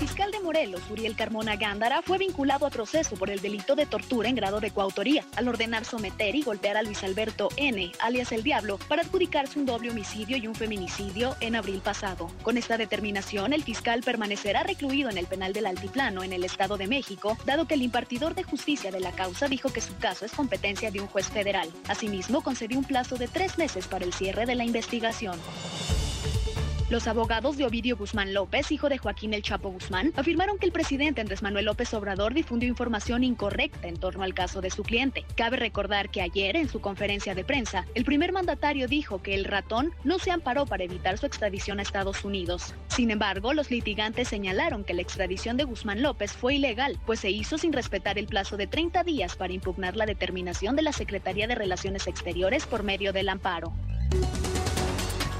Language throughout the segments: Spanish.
Fiscal de Morelos, Uriel Carmona Gándara, fue vinculado a proceso por el delito de tortura en grado de coautoría, al ordenar someter y golpear a Luis Alberto N., alias El Diablo, para adjudicarse un doble homicidio y un feminicidio en abril pasado. Con esta determinación, el fiscal permanecerá recluido en el penal del Altiplano, en el Estado de México, dado que el impartidor de justicia de la causa dijo que su caso es competencia de un juez federal. Asimismo, concedió un plazo de tres meses para el cierre de la investigación. Los abogados de Ovidio Guzmán López, hijo de Joaquín El Chapo Guzmán, afirmaron que el presidente Andrés Manuel López Obrador difundió información incorrecta en torno al caso de su cliente. Cabe recordar que ayer, en su conferencia de prensa, el primer mandatario dijo que el ratón no se amparó para evitar su extradición a Estados Unidos. Sin embargo, los litigantes señalaron que la extradición de Guzmán López fue ilegal, pues se hizo sin respetar el plazo de 30 días para impugnar la determinación de la Secretaría de Relaciones Exteriores por medio del amparo.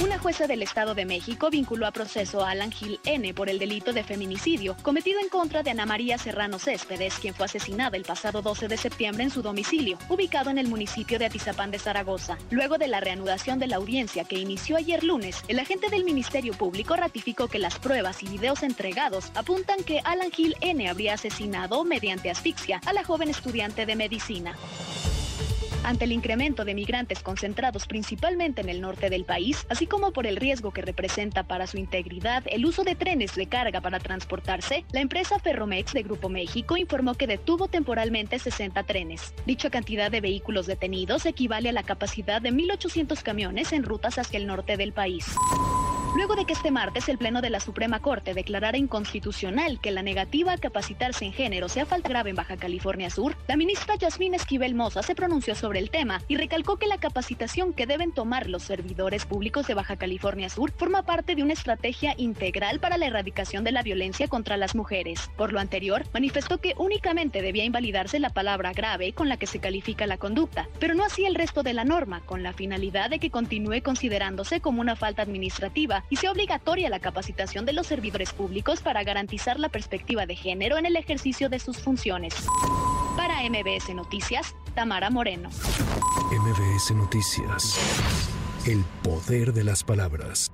Una jueza del Estado de México vinculó a proceso a Alan Gil N. por el delito de feminicidio cometido en contra de Ana María Serrano Céspedes, quien fue asesinada el pasado 12 de septiembre en su domicilio, ubicado en el municipio de Atizapán de Zaragoza. Luego de la reanudación de la audiencia que inició ayer lunes, el agente del Ministerio Público ratificó que las pruebas y videos entregados apuntan que Alan Gil N. habría asesinado mediante asfixia a la joven estudiante de medicina. Ante el incremento de migrantes concentrados principalmente en el norte del país, así como por el riesgo que representa para su integridad el uso de trenes de carga para transportarse, la empresa Ferromex de Grupo México informó que detuvo temporalmente 60 trenes. Dicha cantidad de vehículos detenidos equivale a la capacidad de 1.800 camiones en rutas hacia el norte del país. Luego de que este martes el Pleno de la Suprema Corte declarara inconstitucional que la negativa a capacitarse en género sea falta grave en Baja California Sur, la ministra Yasmín Esquivel Moza se pronunció sobre el tema y recalcó que la capacitación que deben tomar los servidores públicos de Baja California Sur forma parte de una estrategia integral para la erradicación de la violencia contra las mujeres. Por lo anterior, manifestó que únicamente debía invalidarse la palabra grave con la que se califica la conducta, pero no así el resto de la norma, con la finalidad de que continúe considerándose como una falta administrativa y sea obligatoria la capacitación de los servidores públicos para garantizar la perspectiva de género en el ejercicio de sus funciones. Para MBS Noticias, Tamara Moreno. MBS Noticias. El poder de las palabras.